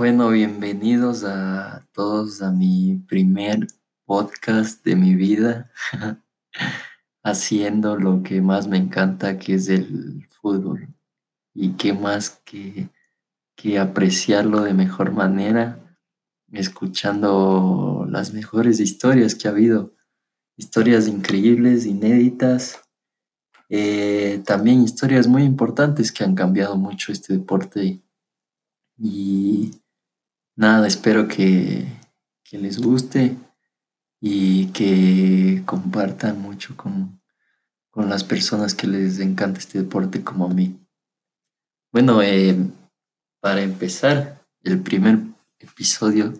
Bueno, bienvenidos a todos a mi primer podcast de mi vida, haciendo lo que más me encanta, que es el fútbol. Y qué más que, que apreciarlo de mejor manera, escuchando las mejores historias que ha habido, historias increíbles, inéditas, eh, también historias muy importantes que han cambiado mucho este deporte. Y nada, espero que, les guste y que compartan mucho con, con las personas que les encanta este deporte como a mí. Bueno, eh, para empezar, el primer episodio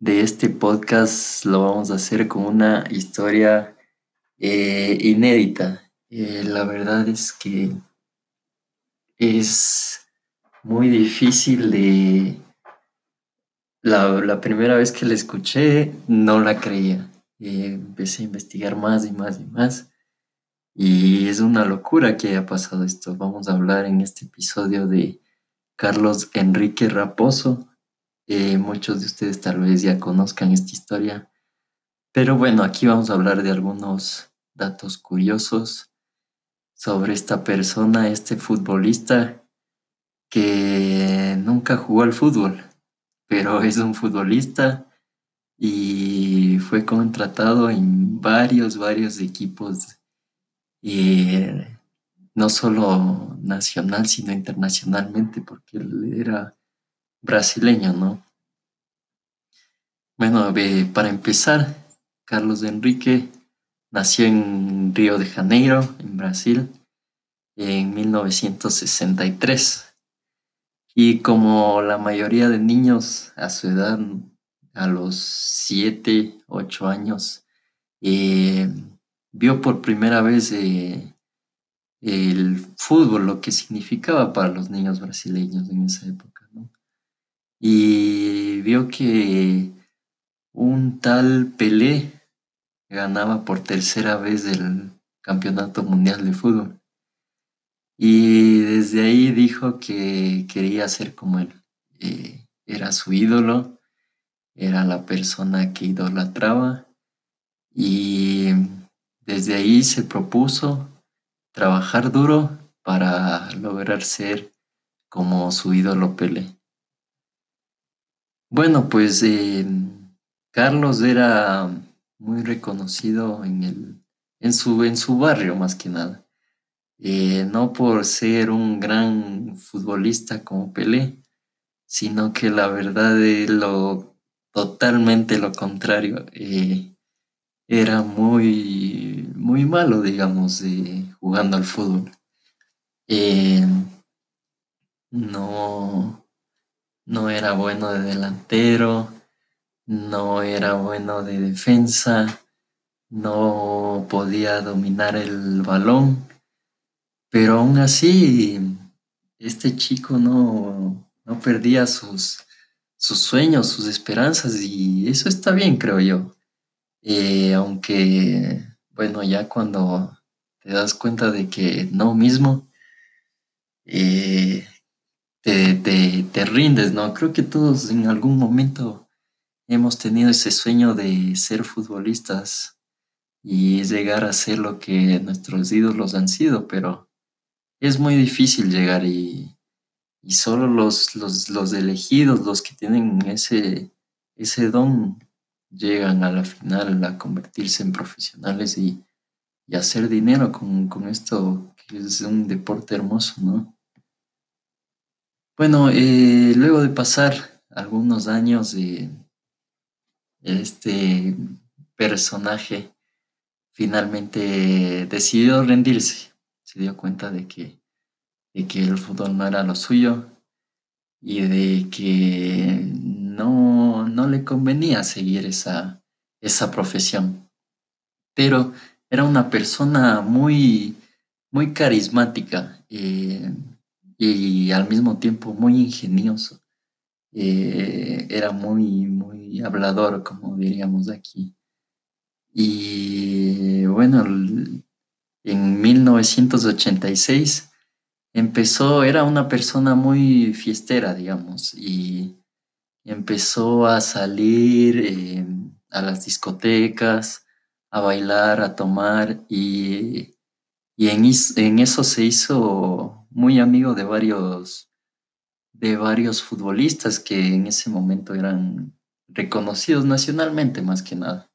de este podcast lo vamos a hacer con una historia eh, inédita. Eh, la verdad es que es muy difícil de, la, primera vez que la escuché no la creía. empecé a investigar más y más y más. Y es una locura que haya pasado esto. Vamos a hablar en este episodio de Carlos Enrique Raposo. Eh, muchos de ustedes tal vez ya conozcan esta historia. Pero bueno, aquí vamos a hablar de algunos datos curiosos sobre esta persona, este futbolista que nunca jugó al fútbol pero es un futbolista y fue contratado en varios, varios equipos, eh, no solo nacional, sino internacionalmente, porque él era brasileño, ¿no? Bueno, para empezar, Carlos Enrique nació en Río de Janeiro, en Brasil, en 1963. Y como la mayoría de niños a su edad, a los 7, 8 años, eh, vio por primera vez eh, el fútbol, lo que significaba para los niños brasileños en esa época. Y vio que un tal Pelé ganaba por tercera vez el Campeonato Mundial de Fútbol. Y desde ahí dijo que quería ser como él. Eh, era su ídolo, era la persona que idolatraba y desde ahí se propuso trabajar duro para lograr ser como su ídolo Pele. Bueno, pues eh, Carlos era muy reconocido en, el, en, su, en su barrio más que nada. Eh, no por ser un gran futbolista como Pelé, sino que la verdad es lo totalmente lo contrario. Eh, era muy, muy malo, digamos, jugando al fútbol. Eh, no, no era bueno de delantero, no era bueno de defensa, no podía dominar el balón pero aún así, este chico no, no perdía sus, sus sueños, sus esperanzas y eso está bien, creo yo. Eh, aunque, bueno, ya cuando te das cuenta de que no mismo, eh, te, te, te, rindes, ¿no? Creo que todos en algún momento hemos tenido ese sueño de ser futbolistas y llegar a ser lo que nuestros ídolos han sido, pero es muy difícil llegar y, y solo los, los, los, elegidos, los que tienen ese, ese don, llegan a la final a convertirse en profesionales y, y hacer dinero con, con, esto que es un deporte hermoso, ¿no? Bueno, eh, luego de pasar algunos años de este personaje finalmente decidió rendirse se dio cuenta de que, de que el fútbol no era lo suyo y de que no, no le convenía seguir esa, esa profesión. Pero era una persona muy, muy carismática eh, y al mismo tiempo muy ingenioso. Eh, era muy, muy hablador, como diríamos aquí. Y bueno, en 1986 empezó, era una persona muy fiestera, digamos, y empezó a salir eh, a las discotecas, a bailar, a tomar y, en, en, eso se hizo muy amigo de varios, de varios futbolistas que en ese momento eran reconocidos nacionalmente más que nada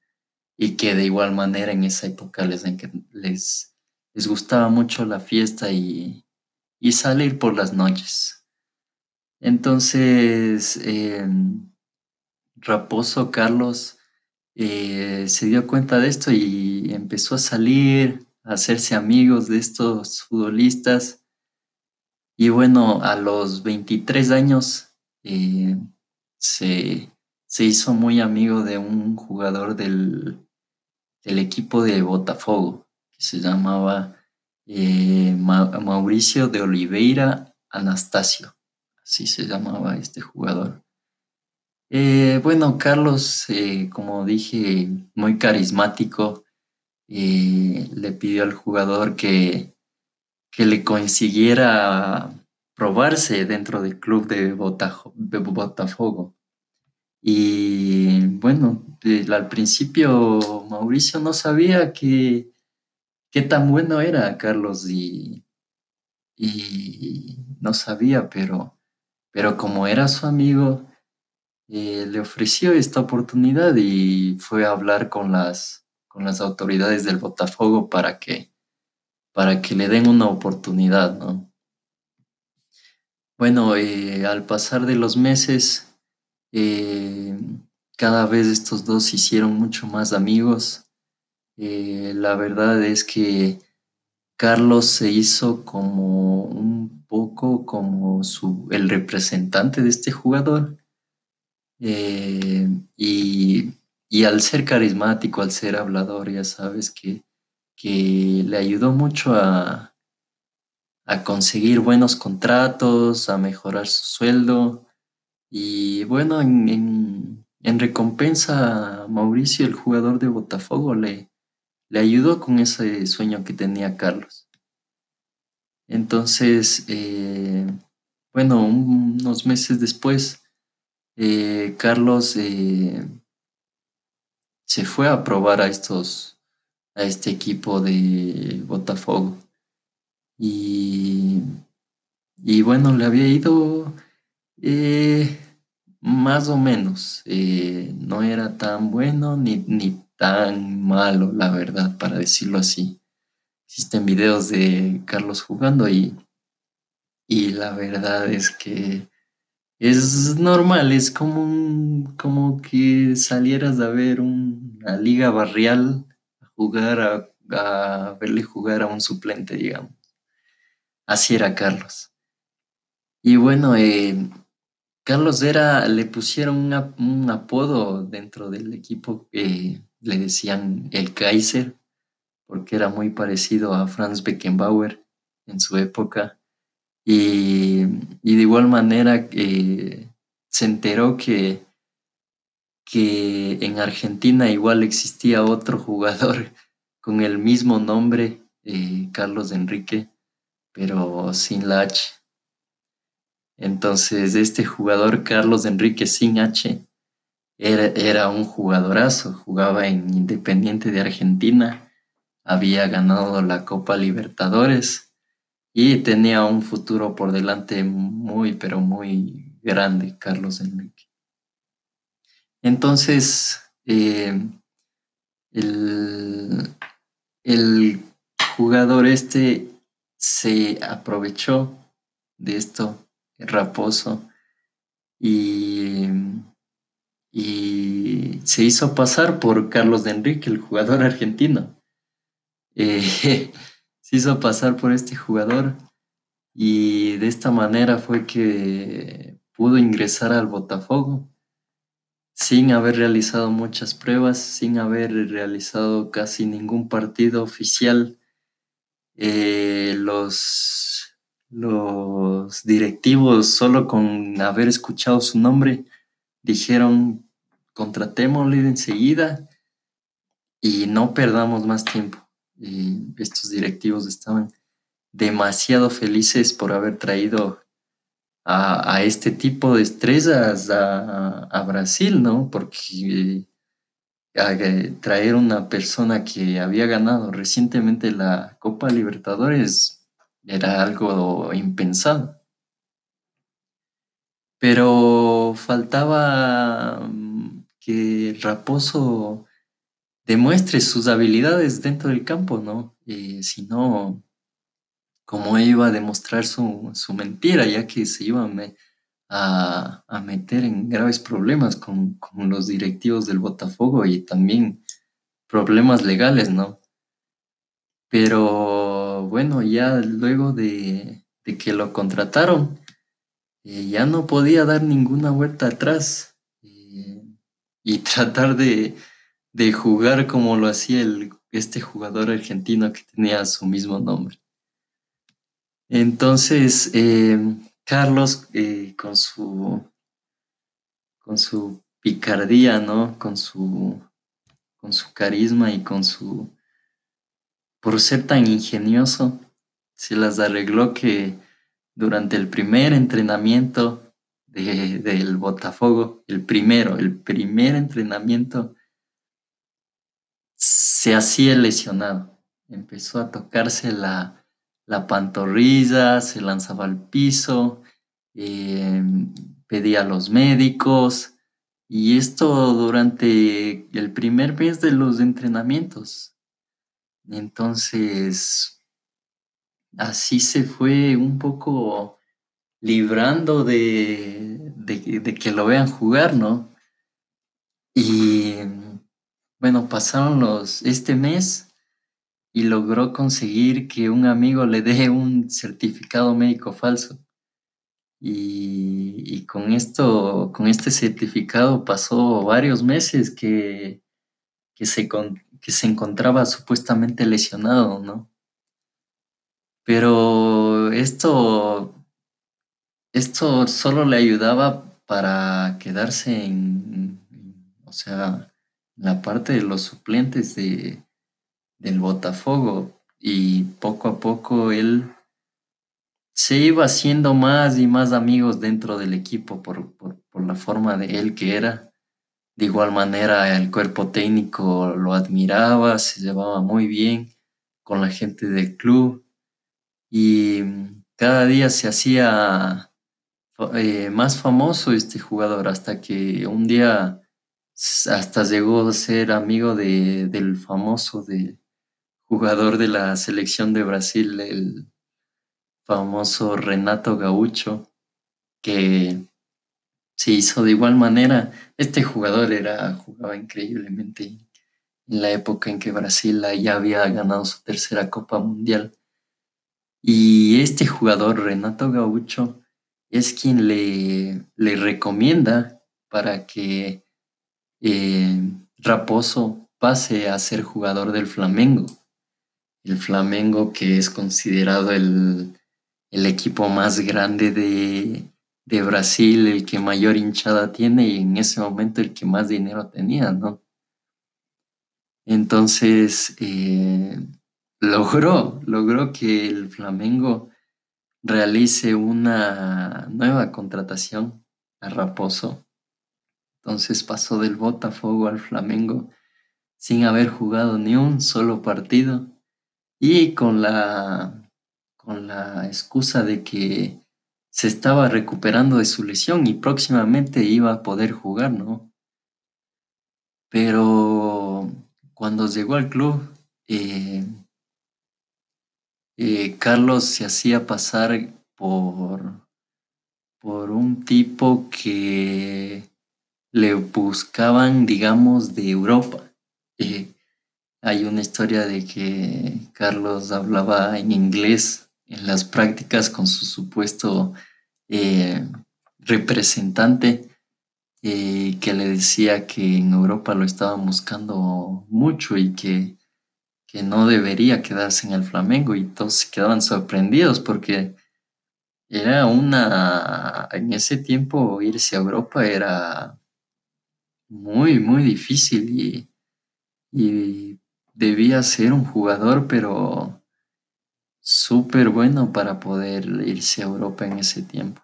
y que de igual manera en esa época les, les, les gustaba mucho la fiesta y, y salir por las noches. Entonces, em, Raposo Carlos eh, se dio cuenta de esto y empezó a salir, a hacerse amigos de estos futbolistas. Y bueno, a los 23 años eh, se, se, hizo muy amigo de un jugador del, del equipo de Botafogo, se llamaba eh, Mauricio de Oliveira Anastasio. Así se llamaba este jugador. Eh, bueno, Carlos, eh, como dije, muy carismático, eh, le pidió al jugador que, que le consiguiera probarse dentro del club de, Botafogo. Y bueno, al principio Mauricio no sabía que, qué tan bueno era Carlos y, no sabía, pero, pero como era su amigo, eh, le ofreció esta oportunidad y fue a hablar con las, con las autoridades del Botafogo para que, para que le den una oportunidad, ¿no? Bueno, eh, al pasar de los meses, eh, cada vez estos dos se hicieron mucho más amigos. La verdad es que Carlos se hizo como un poco como su, el representante de este jugador eh, y, al ser carismático, al ser hablador, ya sabes que, que le ayudó mucho a, a conseguir buenos contratos, a mejorar su sueldo. Y bueno, en, en, recompensa, Mauricio, el jugador de Botafogo, le, le ayudó con ese sueño que tenía Carlos. Entonces, eh, bueno, unos meses después, eh, Carlos eh, se fue a probar a estos, a este equipo de Botafogo. Y, y bueno, le había ido más o menos. no era tan bueno ni, ni tan malo, la verdad, para decirlo así. Existen videos de Carlos jugando y, y la verdad es que es normal, es como, como que salieras a ver una liga barrial, a jugar, a, verle jugar a un suplente, digamos. Así era Carlos. Y bueno, eh, Carlos era, le pusieron un apodo dentro del equipo que le decían el Kaiser, porque era muy parecido a Franz Beckenbauer en su época. Y, de igual manera eh, se enteró que, que en Argentina igual existía otro jugador con el mismo nombre, eh, Carlos Enrique, pero sin la H. Entonces, este jugador, Carlos Enrique sin H, era, era, un jugadorazo, jugaba en Independiente de Argentina, había ganado la Copa Libertadores y tenía un futuro por delante muy, pero muy grande, Carlos Enrique. Entonces, eh, el, jugador este se aprovechó de esto, raposo, y, y se hizo pasar por Carlos de Enrique, el jugador argentino. Eh, hizo pasar por este jugador y de esta manera fue que pudo ingresar al Botafogo sin haber realizado muchas pruebas, sin haber realizado casi ningún partido oficial. Eh, los, los directivos, solo con haber escuchado su nombre, dijeron, contratémosle enseguida y no perdamos más tiempo estos directivos estaban demasiado felices por haber traído a, este tipo de estrellas a, Brasil, ¿no? Porque eh, traer una persona que había ganado recientemente la Copa Libertadores era algo impensado. Pero faltaba que Raposo demuestre sus habilidades dentro del campo, ¿no? Y si no, ¿cómo iba a demostrar su, mentira, ya que se iba a, meter en graves problemas con, los directivos del Botafogo y también problemas legales, ¿no? Pero bueno, ya luego de, que lo contrataron, eh, ya no podía dar ninguna vuelta atrás eh, y tratar de, de jugar como lo hacía el, este jugador argentino que tenía su mismo nombre. Entonces, eh, Carlos, eh, con su con su picardía, ¿no? Con su con su carisma y con su por ser tan ingenioso, se las arregló que durante el primer entrenamiento del Botafogo, el primero, el primer entrenamiento, se hacía lesionado. Empezó a tocarse la, la pantorrilla, se lanzaba al piso, em, pedía a los médicos. Y esto durante el primer mes de los entrenamientos. Entonces, así se fue un poco librando de, de, que lo vean jugar, ¿no? Y bueno, pasaron los, este mes y logró conseguir que un amigo le dé un certificado médico falso. Y, con esto, con este certificado pasó varios meses que, que, se, que se encontraba supuestamente lesionado, ¿no? Pero esto, esto solo le ayudaba para quedarse en, o sea, la parte de los suplentes de, del Botafogo y poco a poco él se iba haciendo más y más amigos dentro del equipo por, la forma de él que era. De igual manera el cuerpo técnico lo admiraba, se llevaba muy bien con la gente del club y cada día se hacía eh, más famoso este jugador hasta que un día hasta llegó a ser amigo de, del famoso jugador de la selección de Brasil, el famoso Renato Gaucho, que se hizo de igual manera. Este jugador era, jugaba increíblemente en la época en que Brasil ya había ganado su tercera Copa Mundial. Y este jugador, Renato Gaucho, es quien le, le recomienda para que eh, Raposo pase a ser jugador del Flamengo. El Flamengo que es considerado el, equipo más grande de, Brasil, el que mayor hinchada tiene y en ese momento el que más dinero tenía, ¿no? Entonces, eh, logró, logró que el Flamengo realice una nueva contratación a Raposo entonces pasó del Botafogo al Flamengo sin haber jugado ni un solo partido y con la, con la excusa de que se estaba recuperando de su lesión y próximamente iba a poder jugar, ¿no? Pero cuando llegó al club, eh, eh, Carlos se hacía pasar por, por un tipo que le buscaban, digamos, de Europa. Eh, hay una historia de que Carlos hablaba en inglés en las prácticas con su supuesto eh, representante que le decía que en Europa lo estaban buscando mucho y que, que no debería quedarse en el Flamengo y todos se quedaban sorprendidos porque era una, en ese tiempo irse a Europa era muy, muy difícil y, y debía ser un jugador, pero súper bueno para poder irse a Europa en ese tiempo.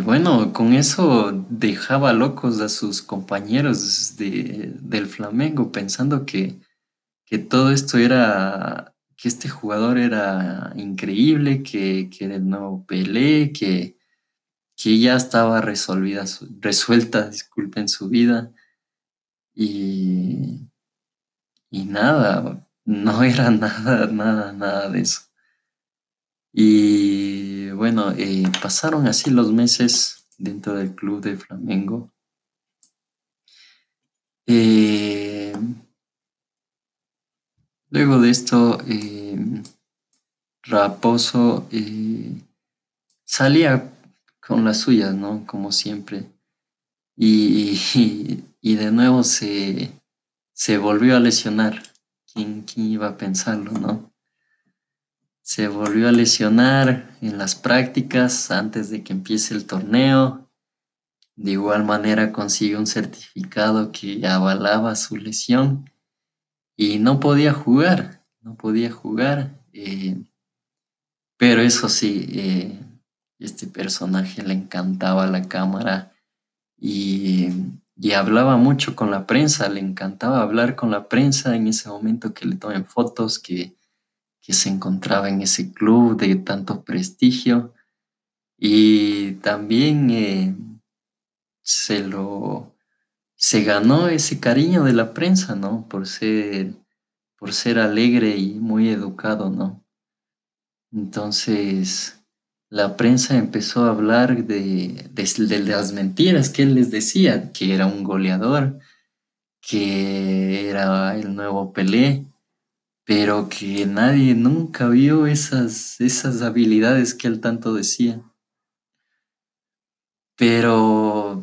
Bueno, con eso dejaba locos a sus compañeros de, del Flamengo pensando que, que todo esto era, que este jugador era increíble, que, que era el nuevo Pelé, que, que ya estaba resolvida, resuelta, disculpen, su vida. Y, y nada, no era nada, nada, nada de eso. Y bueno, eh, pasaron así los meses dentro del club de Flamengo. Eh, luego de esto, eh, Raposo salía con las suyas, ¿no? Como siempre. Y, y, de nuevo se, se volvió a lesionar. ¿Quién, ¿Quién iba a pensarlo, no? Se volvió a lesionar en las prácticas antes de que empiece el torneo. De igual manera consiguió un certificado que avalaba su lesión y no podía jugar, no podía jugar. Eh, pero eso sí, eh, este personaje le encantaba la cámara y, y, hablaba mucho con la prensa, le encantaba hablar con la prensa en ese momento que le tomen fotos, que que se encontraba en ese club de tanto prestigio y también eh, se lo se ganó ese cariño de la prensa, ¿no? Por ser por ser alegre y muy educado, ¿no? Entonces la prensa empezó a hablar de, de, las mentiras que él les decía, que era un goleador, que era el nuevo Pelé, pero que nadie nunca vio esas, esas habilidades que él tanto decía. Pero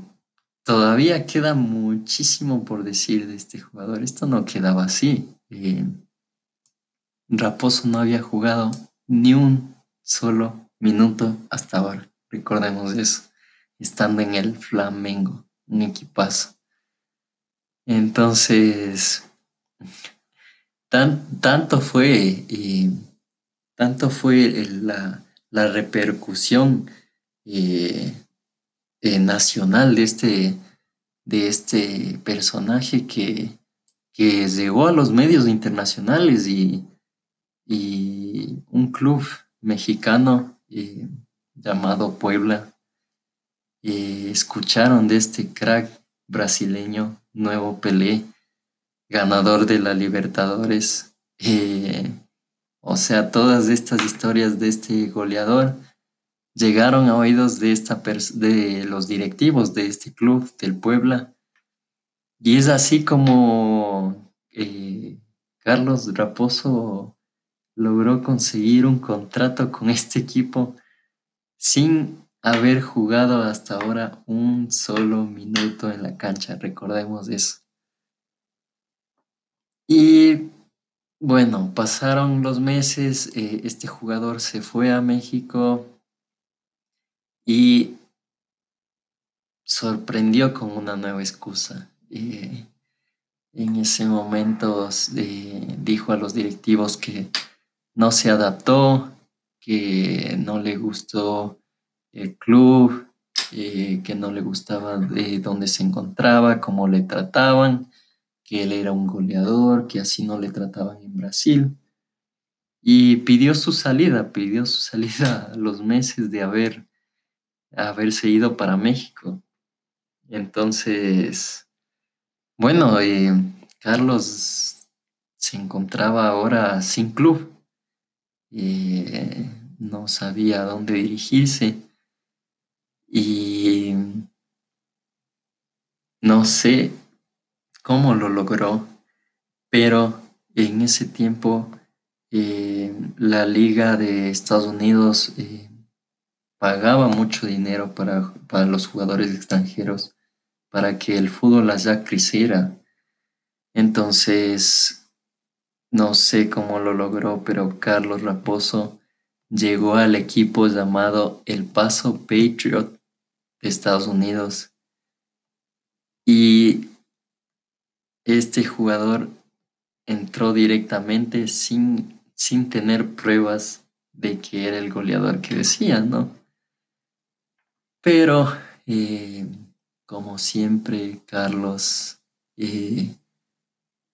todavía queda muchísimo por decir de este jugador. Esto no quedaba así. Eh, Raposo no había jugado ni un solo minuto hasta ahora. Recordemos eso. Estando en el Flamengo, un equipazo. Entonces, tanto fue, tanto fue la, repercusión eh, eh, nacional de este, de este personaje que, llegó a los medios internacionales y, un club mexicano eh, llamado Puebla escucharon de este crack brasileño, Nuevo Pelé, ganador de la Libertadores. Eh, o sea, todas estas historias de este goleador llegaron a oídos de, esta de los directivos de este club, del Puebla. Y es así como eh, Carlos Raposo logró conseguir un contrato con este equipo sin haber jugado hasta ahora un solo minuto en la cancha. Recordemos eso. Y bueno, pasaron los meses, eh, este jugador se fue a México y sorprendió con una nueva excusa. Eh, en ese momento eh, dijo a los directivos que no se adaptó, que no le gustó el club, que no le gustaba de dónde se encontraba, cómo le trataban que él era un goleador, que así no le trataban en Brasil. Y pidió su salida, pidió su salida los meses de haber, haberse ido para México. Entonces, bueno, Carlos se encontraba ahora sin club. Eh, no sabía a dónde dirigirse. Y no sé, cómo lo logró, pero en ese tiempo eh, la Liga de Estados Unidos eh, pagaba mucho dinero para, para, los jugadores extranjeros para que el fútbol allá creciera. Entonces, no sé cómo lo logró, pero Carlos Raposo llegó al equipo llamado El Paso Patriot de Estados Unidos. Y este jugador entró directamente sin, sin tener pruebas de que era el goleador que decía, ¿no? Pero, eh, como siempre, Carlos eh,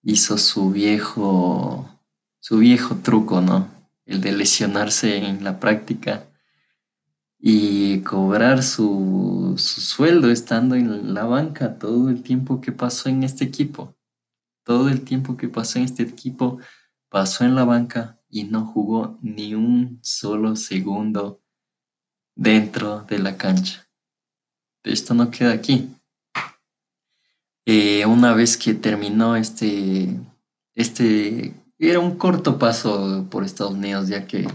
hizo su viejo, su viejo truco, ¿no? El de lesionarse en la práctica y cobrar su, su sueldo estando en la banca todo el tiempo que pasó en este equipo. Todo el tiempo que pasó en este equipo pasó en la banca y no jugó ni un solo segundo dentro de la cancha. Esto no queda aquí. Eh, una vez que terminó este, este, era un corto paso por Estados Unidos, ya que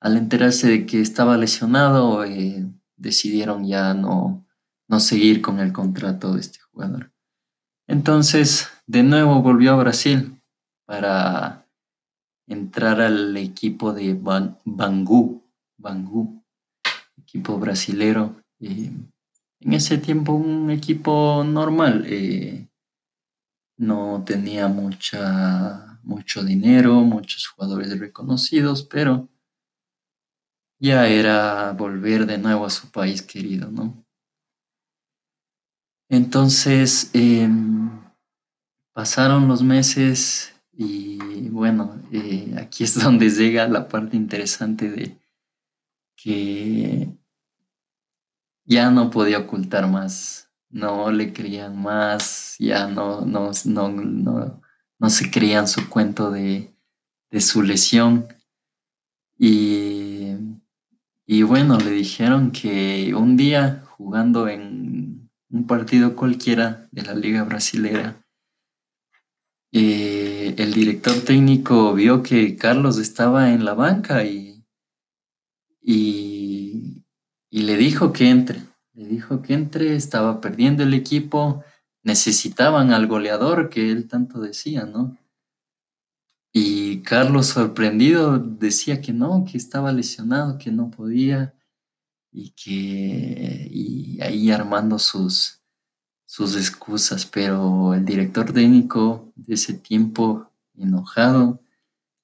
al enterarse de que estaba lesionado, eh, decidieron ya no, no seguir con el contrato de este jugador. Entonces, de nuevo volvió a Brasil para entrar al equipo de Bangu, Bangu, equipo brasilero. En ese tiempo un equipo normal, eh, no tenía mucha, mucho dinero, muchos jugadores reconocidos, pero ya era volver de nuevo a su país querido, ¿no? Entonces, em, pasaron los meses y bueno, eh, aquí es donde llega la parte interesante de que ya no podía ocultar más, no le creían más, ya no, no, no, no, se creían su cuento de, su lesión. Y, y bueno, le dijeron que un día jugando en un partido cualquiera de la liga brasilera, eh, el director técnico vio que Carlos estaba en la banca y, y, y le dijo que entre. Le dijo que entre, estaba perdiendo el equipo, necesitaban al goleador que él tanto decía, ¿no? Y Carlos, sorprendido, decía que no, que estaba lesionado, que no podía, y que y ahí armando sus, sus excusas, pero el director técnico de ese tiempo, enojado,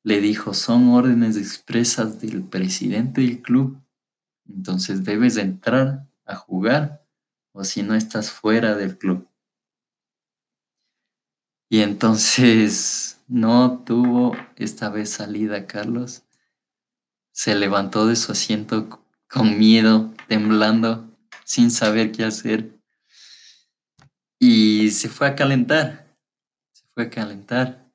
le dijo, son órdenes expresas del presidente del club entonces debes entrar a jugar o si no estás fuera del club. Y entonces no tuvo esta vez salida Carlos. Se levantó de su asiento con miedo, temblando, sin saber qué hacer. Y se fue a calentar. Se fue a calentar,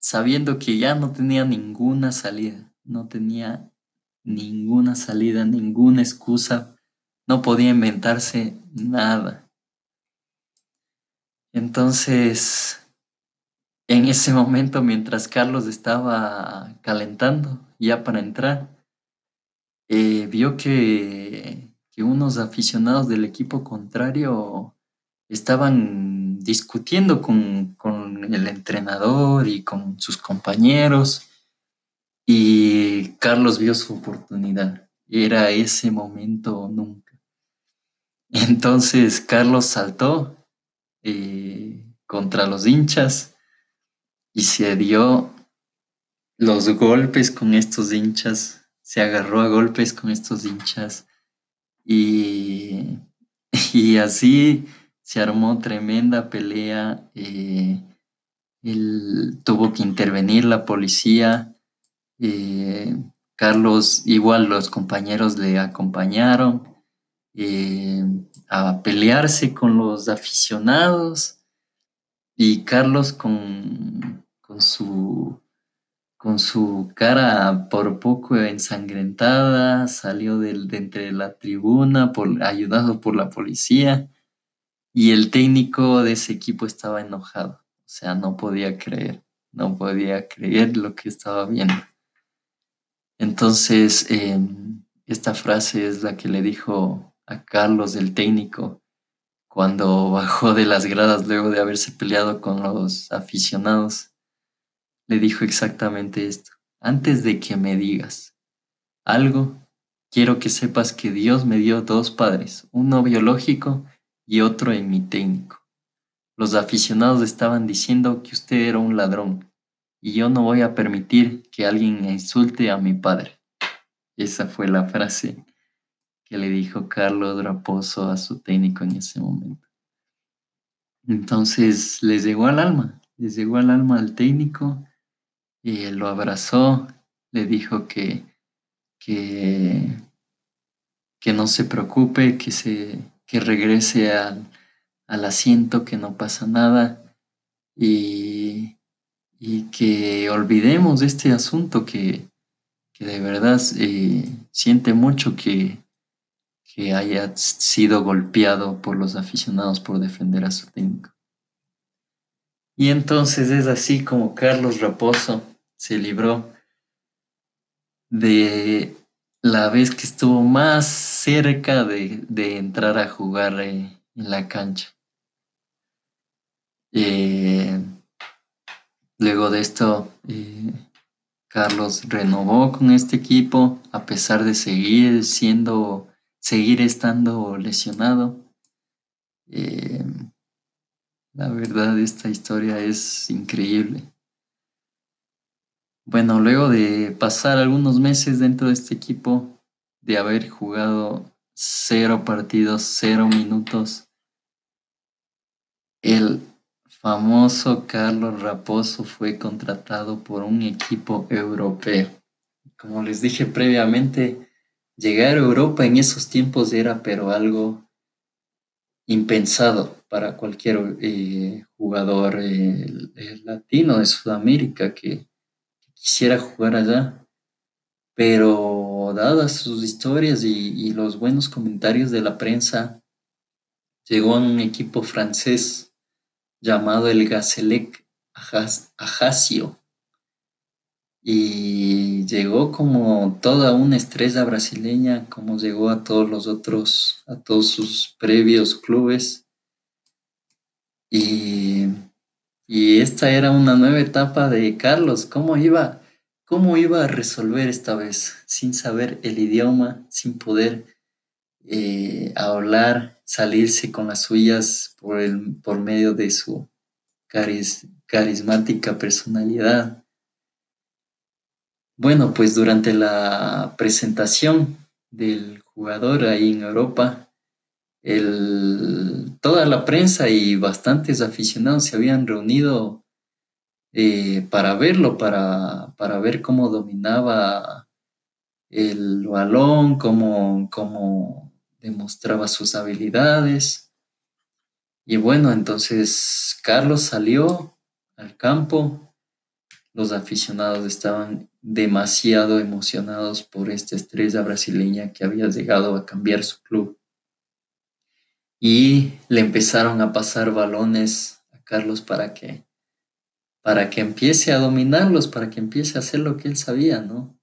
sabiendo que ya no tenía ninguna salida. No tenía ninguna salida, ninguna excusa, no podía inventarse nada. Entonces, en ese momento, mientras Carlos estaba calentando ya para entrar, eh, vio que, unos aficionados del equipo contrario estaban discutiendo con, con el entrenador y con sus compañeros y Carlos vio su oportunidad. Era ese momento o nunca. Entonces Carlos saltó eh, contra los hinchas y se dio los golpes con estos hinchas, se agarró a golpes con estos hinchas y, y así se armó tremenda pelea. Eh, tuvo que intervenir la policía eh, Carlos, igual los compañeros le acompañaron eh, a pelearse con los aficionados y Carlos con, con, su, con su cara por poco ensangrentada salió de, de entre la tribuna por, ayudado por la policía y el técnico de ese equipo estaba enojado, o sea, no podía creer, no podía creer lo que estaba viendo. Entonces, em, esta frase es la que le dijo a Carlos, el técnico, cuando bajó de las gradas luego de haberse peleado con los aficionados. Le dijo exactamente esto. Antes de que me digas algo, quiero que sepas que Dios me dio dos padres, uno biológico y otro en mi técnico. Los aficionados estaban diciendo que usted era un ladrón y yo no voy a permitir que alguien insulte a mi padre. Esa fue la frase que le dijo Carlos Raposo a su técnico en ese momento. Entonces les llegó al alma, les llegó al alma al técnico y lo abrazó, le dijo que, que, que no se preocupe, que, se, que regrese al, al asiento, que no pasa nada y, y que olvidemos este asunto que, que de verdad eh, siente mucho que, que haya sido golpeado por los aficionados por defender a su técnico. Y entonces es así como Carlos Raposo se libró de la vez que estuvo más cerca de, entrar a jugar eh, en la cancha. Eh, luego de esto, eh, Carlos renovó con este equipo a pesar de seguir siendo seguir estando lesionado. La verdad, esta historia es increíble. Bueno, luego de pasar algunos meses dentro de este equipo, de haber jugado cero partidos, cero minutos, el famoso Carlos Raposo fue contratado por un equipo europeo. Como les dije previamente, Llegar a Europa en esos tiempos era pero algo impensado para cualquier eh, jugador eh, latino de Sudamérica que, quisiera jugar allá. Pero dadas sus historias y, los buenos comentarios de la prensa, llegó a un equipo francés llamado el Gazelec Ajaccio y llegó como toda una estrella brasileña, como llegó a todos los otros, a todos sus previos clubes. Y, esta era una nueva etapa de Carlos, ¿cómo iba, cómo iba a resolver esta vez? Sin saber el idioma, sin poder eh, hablar, salirse con las suyas por, el, por medio de su carismática personalidad bueno, pues durante la presentación del jugador ahí en Europa, toda la prensa y bastantes aficionados se habían reunido eh, para verlo, para, para, ver cómo dominaba el balón, cómo, cómo demostraba sus habilidades. Y bueno, entonces Carlos salió al campo, los aficionados estaban demasiado emocionados por esta estrella brasileña que había llegado a cambiar su club. Y le empezaron a pasar balones a Carlos para que para que empiece a dominarlos, para que empiece a hacer lo que él sabía, ¿no?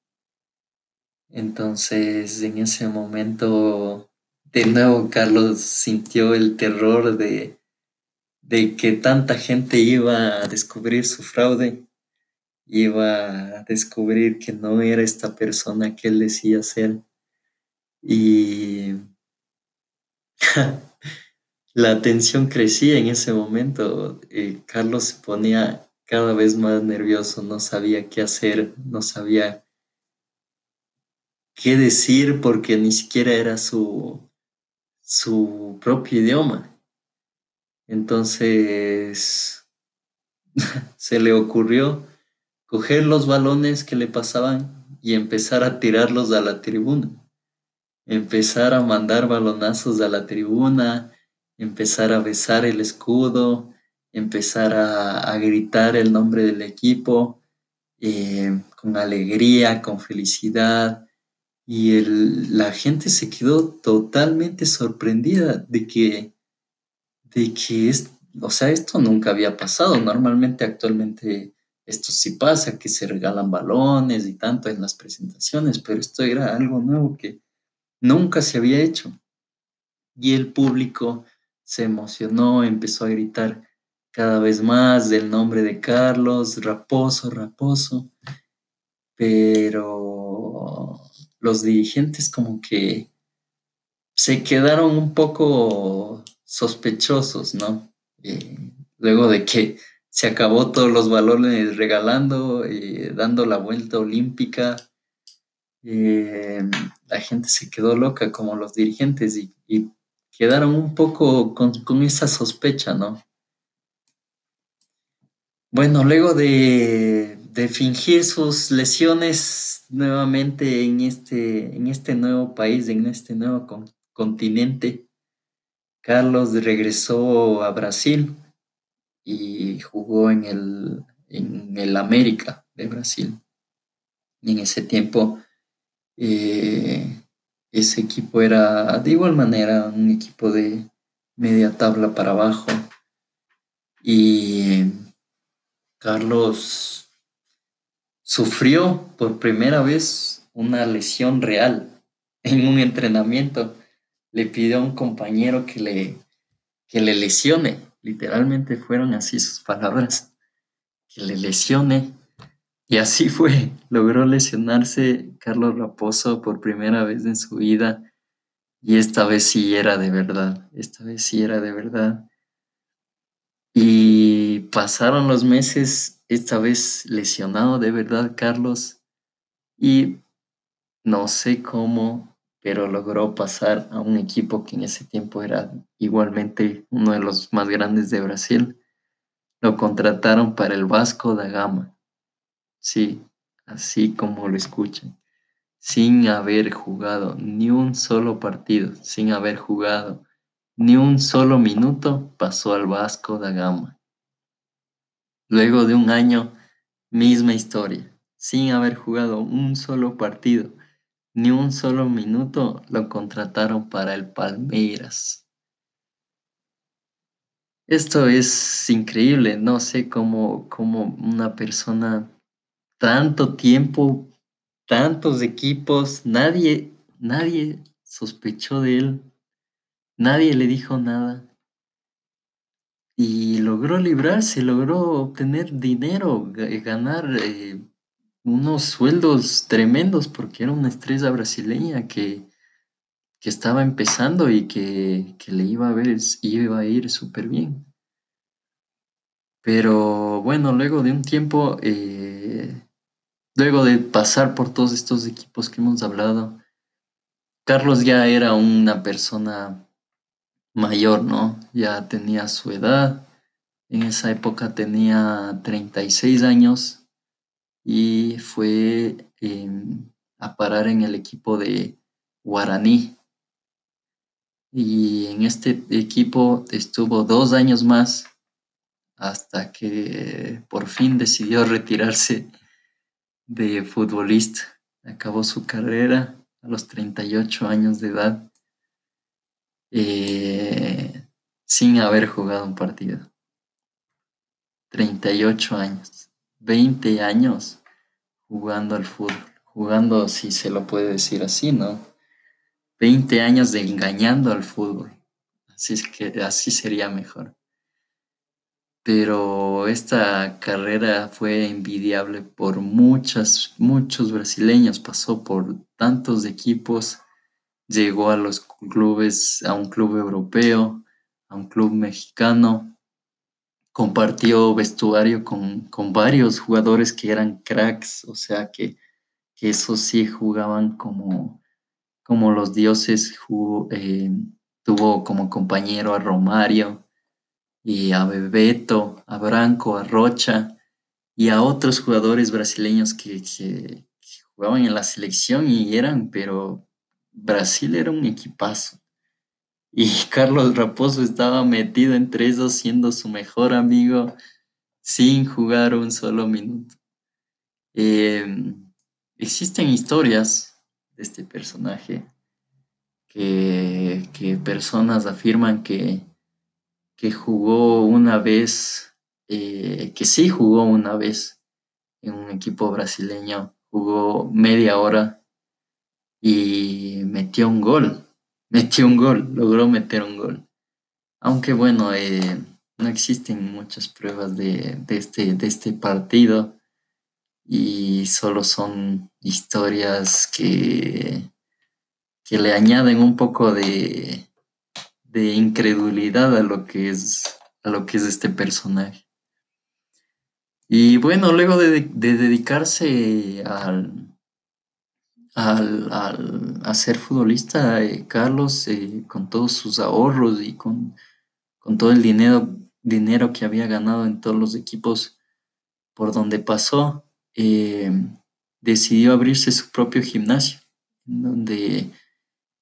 Entonces, en ese momento, de nuevo, Carlos sintió el terror de, de que tanta gente iba a descubrir su fraude iba a descubrir que no era esta persona que él decía ser. Y la tensión crecía en ese momento. Eh, Carlos se ponía cada vez más nervioso, no sabía qué hacer, no sabía qué decir porque ni siquiera era su, su propio idioma. Entonces se le ocurrió coger los balones que le pasaban y empezar a tirarlos a la tribuna. Empezar a mandar balonazos a la tribuna, empezar a besar el escudo, empezar a, gritar el nombre del equipo eh, con alegría, con felicidad. Y la gente se quedó totalmente sorprendida de que, de que es, o sea, esto nunca había pasado. Normalmente actualmente esto sí pasa, que se regalan balones y tanto en las presentaciones, pero esto era algo nuevo que nunca se había hecho. Y el público se emocionó, empezó a gritar cada vez más del nombre de Carlos, Raposo, Raposo, pero los dirigentes como que se quedaron un poco sospechosos, ¿no? Eh, luego de que se acabó todos los balones regalando, eh, dando la vuelta olímpica. eh, la gente se quedó loca como los dirigentes y, quedaron un poco con, esa sospecha, ¿no? Bueno, luego de, fingir sus lesiones nuevamente en este, en este nuevo país, en este nuevo continente, Carlos regresó a Brasil y jugó en el, en el América de Brasil. En ese tiempo eh, ese equipo era de igual manera un equipo de media tabla para abajo. Y Carlos sufrió por primera vez una lesión real en un entrenamiento. Le pidió a un compañero que le, que le lesione. Literalmente fueron así sus palabras. Que le lesione y así fue, logró lesionarse Carlos Raposo por primera vez en su vida. Y esta vez sí era de verdad, esta vez sí era de verdad. Y pasaron los meses, esta vez lesionado de verdad Carlos. Y no sé cómo, pero logró pasar a un equipo que en ese tiempo era igualmente uno de los más grandes de Brasil. Lo contrataron para el Vasco da Gama Sí, así como lo escuchan, sin haber jugado ni un solo partido, sin haber jugado ni un solo minuto, pasó al Vasco da Gama. Luego de un año, misma historia, sin haber jugado un solo partido, ni un solo minuto, lo contrataron para el Palmeiras. Esto es increíble, no sé cómo, cómo una persona tanto tiempo, tantos equipos, nadie, nadie sospechó de él, nadie le dijo nada. Y logró librarse, logró obtener dinero, ganar eh, unos sueldos tremendos porque era una estrella brasileña que, que estaba empezando y que, le iba a, ver, iba a ir súper bien. Pero bueno, luego de un tiempo eh, Luego de pasar por todos estos equipos que hemos hablado, Carlos ya era una persona mayor, ¿no? Ya tenía su edad. En esa época tenía 36 años y fue em, a parar en el equipo de Guaraní. Y en este equipo estuvo dos años más hasta que por fin decidió retirarse de futbolista. Acabó su carrera a los 38 años de edad eh, sin haber jugado un partido. 38 años, 20 años jugando al fútbol, jugando si se lo puede decir así, ¿no? 20 años de engañando al fútbol. Así es que así sería mejor pero esta carrera fue envidiable por muchas, muchos brasileños, pasó por tantos equipos, llegó a los clubes, a un club europeo, a un club mexicano, compartió vestuario con, varios jugadores que eran cracks, o sea que, que esos sí jugaban como, como los dioses, eh, tuvo como compañero a Romario, y a Bebeto, a Branco, a Rocha y a otros jugadores brasileños que, jugaban en la selección y eran, pero Brasil era un equipazo. Y Carlos Raposo estaba metido entre esos siendo su mejor amigo sin jugar un solo minuto. Em, existen historias de este personaje que, que personas afirman que que jugó una vez, eh, que sí jugó una vez en un equipo brasileño, jugó media hora y metió un gol, metió un gol, logró meter un gol. Aunque bueno, eh, no existen muchas pruebas de, este, de este partido y solo son historias que, que le añaden un poco de, de incredulidad a lo que es, a lo que es este personaje. Y bueno, luego de, dedicarse al, al, al, ser futbolista, eh, Carlos, eh, con todos sus ahorros y con, con todo el dinero, dinero que había ganado en todos los equipos por donde pasó, eh, decidió abrirse su propio gimnasio, donde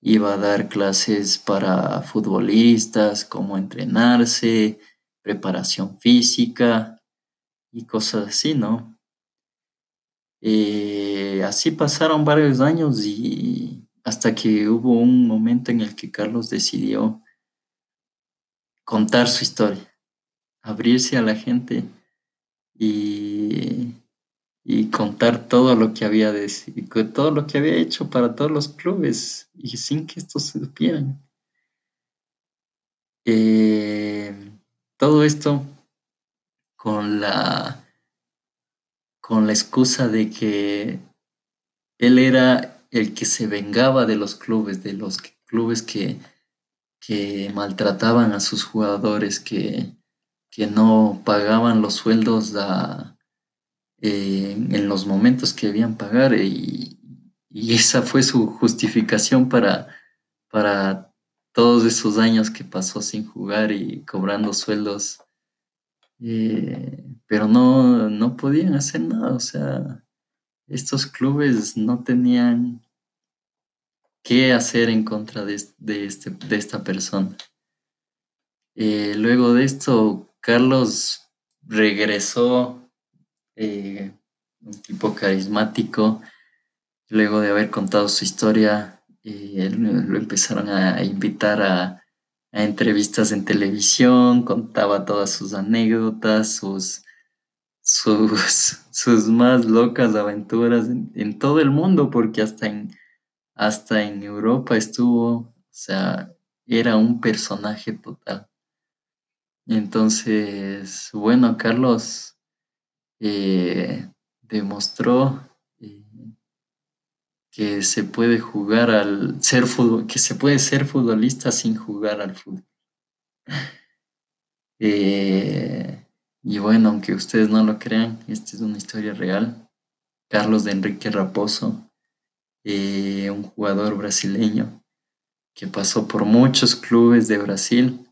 iba a dar clases para futbolistas, cómo entrenarse, preparación física y cosas así, ¿no? Eh, así pasaron varios años y hasta que hubo un momento en el que Carlos decidió contar su historia, abrirse a la gente y, y contar todo lo que había todo lo que había hecho para todos los clubes y sin que estos se supieran. Eh, todo esto con la con la excusa de que él era el que se vengaba de los clubes, de los clubes que, que maltrataban a sus jugadores, que, que no pagaban los sueldos en los momentos que debían pagar y, y, esa fue su justificación para, para todos esos años que pasó sin jugar y cobrando sueldos eh, pero no, no podían hacer nada, o sea, estos clubes no tenían qué hacer en contra de, de, este, de esta persona. Eh, luego de esto, Carlos regresó, eh, un tipo carismático, luego de haber contado su historia, lo empezaron a invitar a entrevistas en televisión, contaba todas sus anécdotas, sus, sus, sus más locas aventuras en, todo el mundo, porque hasta en, hasta en Europa estuvo, o sea, era un personaje total. Entonces, bueno, Carlos eh, demostró eh, que se puede jugar al ser fútbol, que se puede ser futbolista sin jugar al fútbol. Eh, y bueno, aunque ustedes no lo crean, esta es una historia real. Carlos de Enrique Raposo, un jugador brasileño que pasó por muchos clubes de Brasil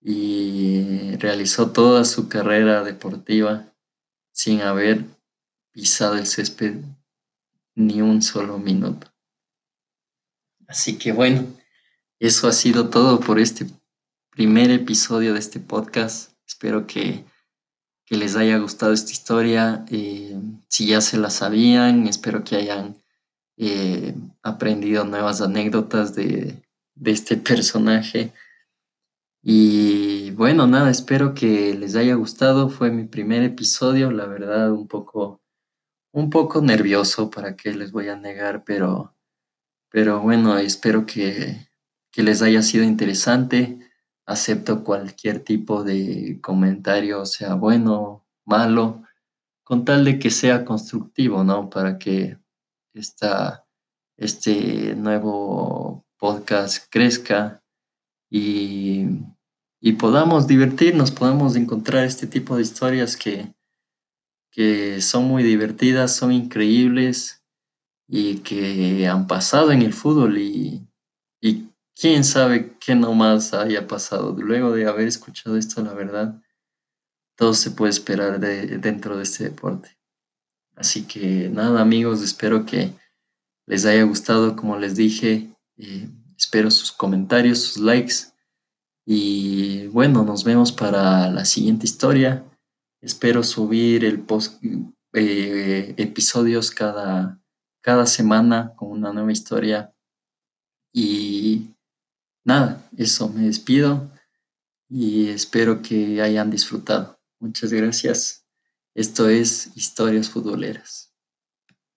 y realizó toda su carrera deportiva sin haber pisado el césped ni un solo minuto. Así que bueno, eso ha sido todo por este primer episodio de este podcast. Espero que, les haya gustado esta historia. Eh, si ya se la sabían, espero que hayan eh, aprendido nuevas anécdotas de, de este personaje. Y bueno, nada, espero que les haya gustado. Fue mi primer episodio, la verdad, un poco un poco nervioso, para qué les voy a negar, pero, pero bueno, espero que, que les haya sido interesante. Acepto cualquier tipo de comentario, sea bueno, malo, con tal de que sea constructivo, ¿no? Para que esta, este nuevo podcast crezca y, y podamos divertirnos, podamos encontrar este tipo de historias que, que son muy divertidas, son increíbles y que han pasado en el fútbol y, y quién sabe qué nomás haya pasado. Luego de haber escuchado esto, la verdad, todo se puede esperar de, dentro de este deporte. Así que nada amigos, espero que les haya gustado, como les dije, eh, espero sus comentarios, sus likes y bueno, nos vemos para la siguiente historia. Espero subir el post, eh, episodios cada, cada semana con una nueva historia. Y nada, eso me despido y espero que hayan disfrutado. Muchas gracias. Esto es Historias Futboleras.